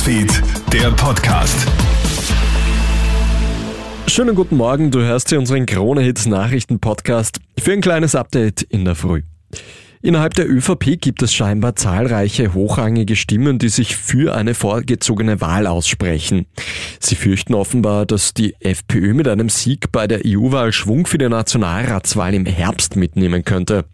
Newsfeed, der Podcast. Schönen guten Morgen, du hörst hier unseren Krone-Hits Nachrichten-Podcast für ein kleines Update in der Früh. Innerhalb der ÖVP gibt es scheinbar zahlreiche hochrangige Stimmen, die sich für eine vorgezogene Wahl aussprechen. Sie fürchten offenbar, dass die FPÖ mit einem Sieg bei der EU-Wahl Schwung für die Nationalratswahl im Herbst mitnehmen könnte.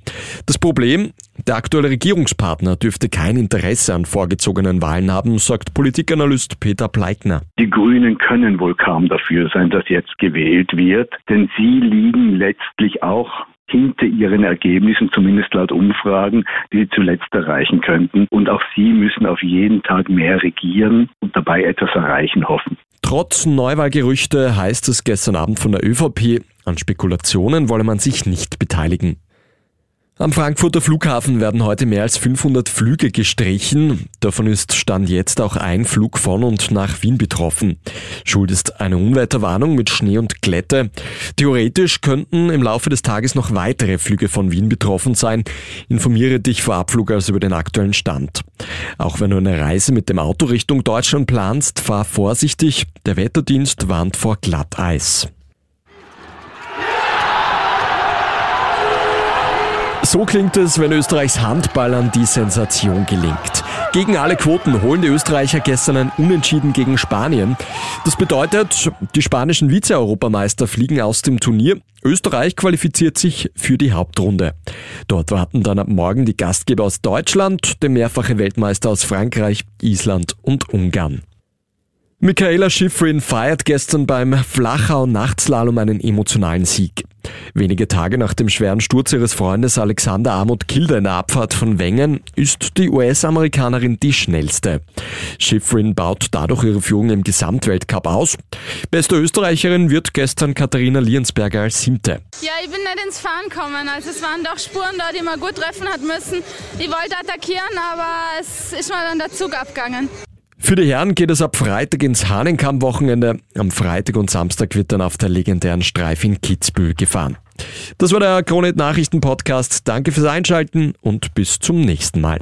Das Problem, der aktuelle Regierungspartner dürfte kein Interesse an vorgezogenen Wahlen haben, sagt Politikanalyst Peter Pleikner. Die Grünen können wohl kaum dafür sein, dass jetzt gewählt wird, denn sie liegen letztlich auch hinter ihren Ergebnissen, zumindest laut Umfragen, die sie zuletzt erreichen könnten. Und auch sie müssen auf jeden Tag mehr regieren und dabei etwas erreichen hoffen. Trotz Neuwahlgerüchte heißt es gestern Abend von der ÖVP, an Spekulationen wolle man sich nicht beteiligen. Am Frankfurter Flughafen werden heute mehr als 500 Flüge gestrichen. Davon ist Stand jetzt auch ein Flug von und nach Wien betroffen. Schuld ist eine Unwetterwarnung mit Schnee und Glätte. Theoretisch könnten im Laufe des Tages noch weitere Flüge von Wien betroffen sein. Informiere dich vor Abflug also über den aktuellen Stand. Auch wenn du eine Reise mit dem Auto Richtung Deutschland planst, fahr vorsichtig. Der Wetterdienst warnt vor Glatteis. So klingt es, wenn Österreichs Handballern die Sensation gelingt. Gegen alle Quoten holen die Österreicher gestern ein Unentschieden gegen Spanien. Das bedeutet, die spanischen Vize-Europameister fliegen aus dem Turnier. Österreich qualifiziert sich für die Hauptrunde. Dort warten dann ab morgen die Gastgeber aus Deutschland, der mehrfache Weltmeister aus Frankreich, Island und Ungarn. Michaela Schifrin feiert gestern beim Flachau Nachtslalom einen emotionalen Sieg. Wenige Tage nach dem schweren Sturz ihres Freundes Alexander Amut Kilde in der Abfahrt von Wengen ist die US-Amerikanerin die schnellste. Schifrin baut dadurch ihre Führung im Gesamtweltcup aus. Beste Österreicherin wird gestern Katharina Liensberger als siebte. Ja, ich bin nicht ins Fahren gekommen. Also es waren doch Spuren da, die man gut treffen hat müssen. Ich wollte attackieren, aber es ist mal dann der Zug abgegangen. Für die Herren geht es ab Freitag ins Hahnenkamm-Wochenende. Am Freitag und Samstag wird dann auf der legendären Streif in Kitzbühel gefahren. Das war der Kronet Nachrichten Podcast. Danke fürs Einschalten und bis zum nächsten Mal.